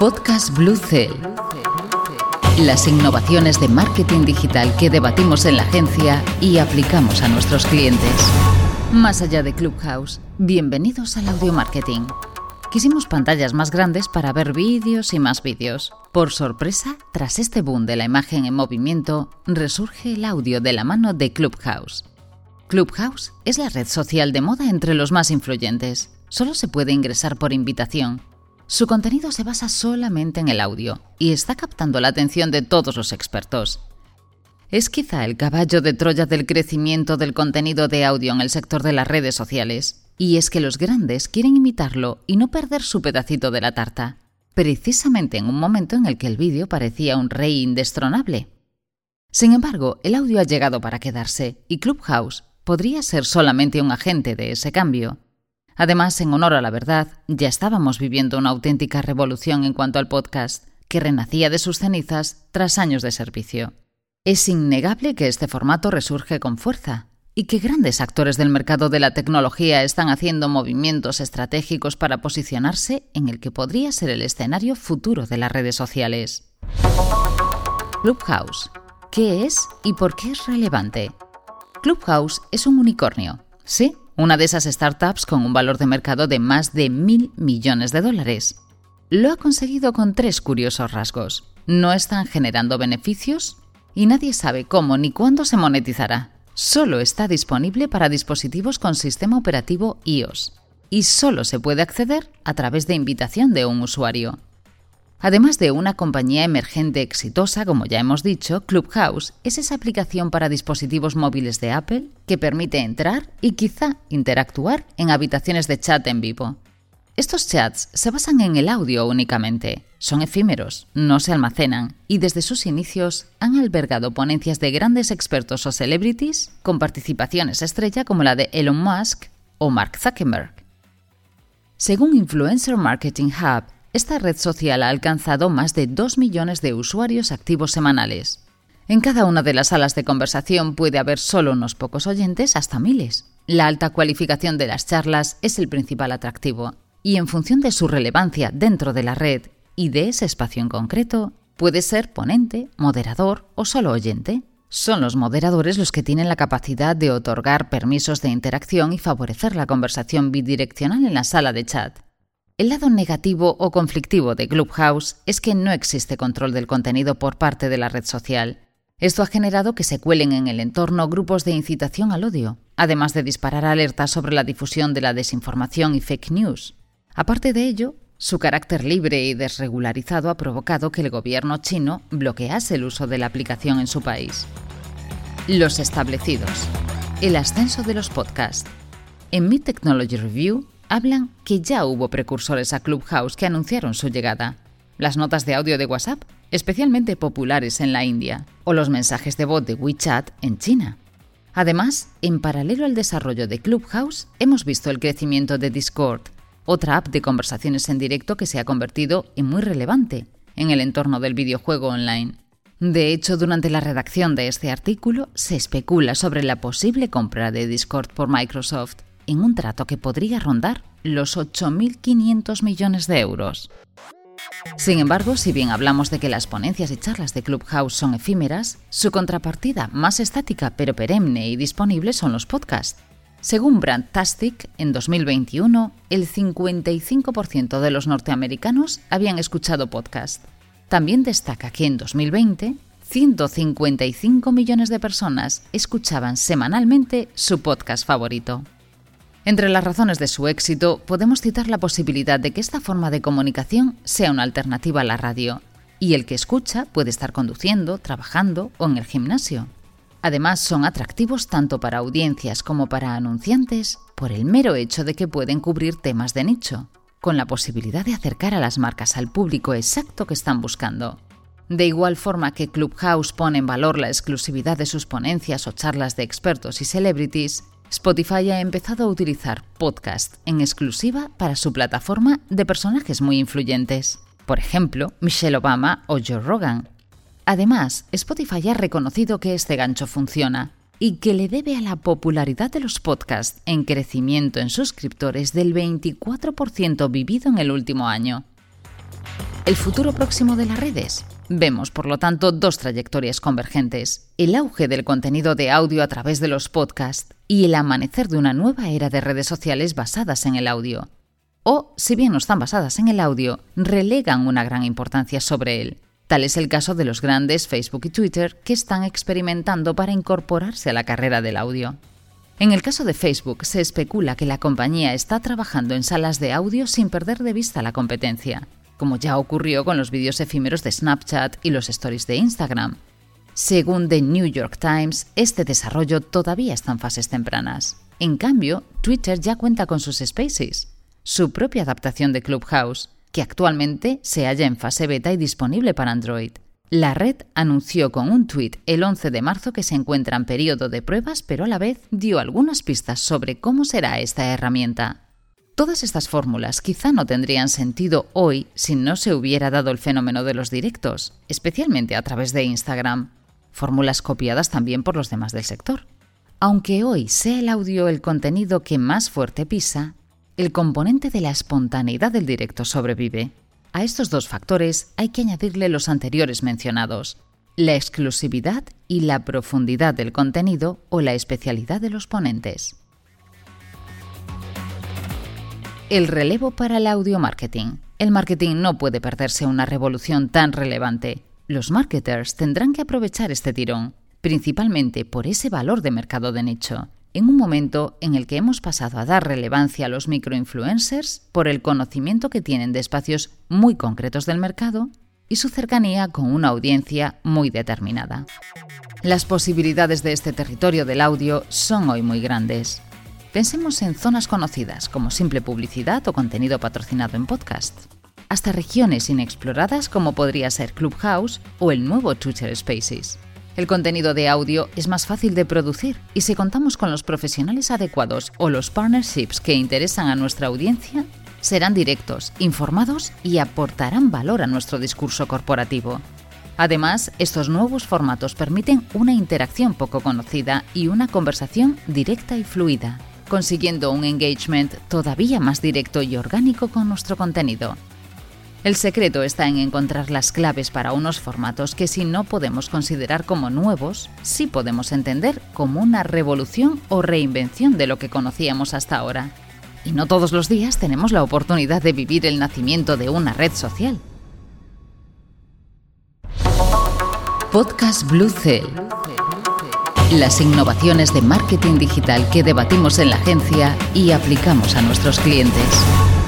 Podcast Blue Cell. Las innovaciones de marketing digital que debatimos en la agencia y aplicamos a nuestros clientes. Más allá de Clubhouse, bienvenidos al audio marketing. Quisimos pantallas más grandes para ver vídeos y más vídeos. Por sorpresa, tras este boom de la imagen en movimiento, resurge el audio de la mano de Clubhouse. Clubhouse es la red social de moda entre los más influyentes. Solo se puede ingresar por invitación su contenido se basa solamente en el audio y está captando la atención de todos los expertos. Es quizá el caballo de Troya del crecimiento del contenido de audio en el sector de las redes sociales, y es que los grandes quieren imitarlo y no perder su pedacito de la tarta, precisamente en un momento en el que el vídeo parecía un rey indestronable. Sin embargo, el audio ha llegado para quedarse y Clubhouse podría ser solamente un agente de ese cambio. Además, en honor a la verdad, ya estábamos viviendo una auténtica revolución en cuanto al podcast, que renacía de sus cenizas tras años de servicio. Es innegable que este formato resurge con fuerza y que grandes actores del mercado de la tecnología están haciendo movimientos estratégicos para posicionarse en el que podría ser el escenario futuro de las redes sociales. Clubhouse. ¿Qué es y por qué es relevante? Clubhouse es un unicornio, sí, una de esas startups con un valor de mercado de más de mil millones de dólares. Lo ha conseguido con tres curiosos rasgos. No están generando beneficios y nadie sabe cómo ni cuándo se monetizará. Solo está disponible para dispositivos con sistema operativo iOS y solo se puede acceder a través de invitación de un usuario. Además de una compañía emergente exitosa, como ya hemos dicho, Clubhouse es esa aplicación para dispositivos móviles de Apple que permite entrar y quizá interactuar en habitaciones de chat en vivo. Estos chats se basan en el audio únicamente, son efímeros, no se almacenan y desde sus inicios han albergado ponencias de grandes expertos o celebrities con participaciones estrella como la de Elon Musk o Mark Zuckerberg. Según Influencer Marketing Hub, esta red social ha alcanzado más de 2 millones de usuarios activos semanales. En cada una de las salas de conversación puede haber solo unos pocos oyentes hasta miles. La alta cualificación de las charlas es el principal atractivo, y en función de su relevancia dentro de la red y de ese espacio en concreto, puede ser ponente, moderador o solo oyente. Son los moderadores los que tienen la capacidad de otorgar permisos de interacción y favorecer la conversación bidireccional en la sala de chat. El lado negativo o conflictivo de Clubhouse es que no existe control del contenido por parte de la red social. Esto ha generado que se cuelen en el entorno grupos de incitación al odio, además de disparar alertas sobre la difusión de la desinformación y fake news. Aparte de ello, su carácter libre y desregularizado ha provocado que el gobierno chino bloquease el uso de la aplicación en su país. Los establecidos. El ascenso de los podcasts. En Mi Technology Review hablan que ya hubo precursores a Clubhouse que anunciaron su llegada. Las notas de audio de WhatsApp, especialmente populares en la India, o los mensajes de voz de WeChat en China. Además, en paralelo al desarrollo de Clubhouse, hemos visto el crecimiento de Discord, otra app de conversaciones en directo que se ha convertido en muy relevante en el entorno del videojuego online. De hecho, durante la redacción de este artículo se especula sobre la posible compra de Discord por Microsoft en un trato que podría rondar los 8.500 millones de euros. Sin embargo, si bien hablamos de que las ponencias y charlas de Clubhouse son efímeras, su contrapartida más estática pero perenne y disponible son los podcasts. Según Brandtastic, en 2021, el 55% de los norteamericanos habían escuchado podcast. También destaca que en 2020, 155 millones de personas escuchaban semanalmente su podcast favorito. Entre las razones de su éxito podemos citar la posibilidad de que esta forma de comunicación sea una alternativa a la radio, y el que escucha puede estar conduciendo, trabajando o en el gimnasio. Además, son atractivos tanto para audiencias como para anunciantes por el mero hecho de que pueden cubrir temas de nicho, con la posibilidad de acercar a las marcas al público exacto que están buscando. De igual forma que Clubhouse pone en valor la exclusividad de sus ponencias o charlas de expertos y celebrities, Spotify ha empezado a utilizar podcast en exclusiva para su plataforma de personajes muy influyentes, por ejemplo, Michelle Obama o Joe Rogan. Además, Spotify ha reconocido que este gancho funciona y que le debe a la popularidad de los podcasts en crecimiento en suscriptores del 24% vivido en el último año. ¿El futuro próximo de las redes? Vemos, por lo tanto, dos trayectorias convergentes. El auge del contenido de audio a través de los podcasts y el amanecer de una nueva era de redes sociales basadas en el audio. O, si bien no están basadas en el audio, relegan una gran importancia sobre él. Tal es el caso de los grandes Facebook y Twitter que están experimentando para incorporarse a la carrera del audio. En el caso de Facebook, se especula que la compañía está trabajando en salas de audio sin perder de vista la competencia como ya ocurrió con los vídeos efímeros de Snapchat y los stories de Instagram. Según The New York Times, este desarrollo todavía está en fases tempranas. En cambio, Twitter ya cuenta con sus Spaces, su propia adaptación de Clubhouse, que actualmente se halla en fase beta y disponible para Android. La red anunció con un tuit el 11 de marzo que se encuentra en periodo de pruebas, pero a la vez dio algunas pistas sobre cómo será esta herramienta. Todas estas fórmulas quizá no tendrían sentido hoy si no se hubiera dado el fenómeno de los directos, especialmente a través de Instagram, fórmulas copiadas también por los demás del sector. Aunque hoy sea el audio el contenido que más fuerte pisa, el componente de la espontaneidad del directo sobrevive. A estos dos factores hay que añadirle los anteriores mencionados, la exclusividad y la profundidad del contenido o la especialidad de los ponentes. El relevo para el audio marketing. El marketing no puede perderse una revolución tan relevante. Los marketers tendrán que aprovechar este tirón, principalmente por ese valor de mercado de nicho, en un momento en el que hemos pasado a dar relevancia a los microinfluencers por el conocimiento que tienen de espacios muy concretos del mercado y su cercanía con una audiencia muy determinada. Las posibilidades de este territorio del audio son hoy muy grandes. Pensemos en zonas conocidas como simple publicidad o contenido patrocinado en podcast, hasta regiones inexploradas como podría ser Clubhouse o el nuevo Twitter Spaces. El contenido de audio es más fácil de producir y si contamos con los profesionales adecuados o los partnerships que interesan a nuestra audiencia, serán directos, informados y aportarán valor a nuestro discurso corporativo. Además, estos nuevos formatos permiten una interacción poco conocida y una conversación directa y fluida consiguiendo un engagement todavía más directo y orgánico con nuestro contenido. El secreto está en encontrar las claves para unos formatos que si no podemos considerar como nuevos, sí podemos entender como una revolución o reinvención de lo que conocíamos hasta ahora. Y no todos los días tenemos la oportunidad de vivir el nacimiento de una red social. Podcast Blue Cell las innovaciones de marketing digital que debatimos en la agencia y aplicamos a nuestros clientes.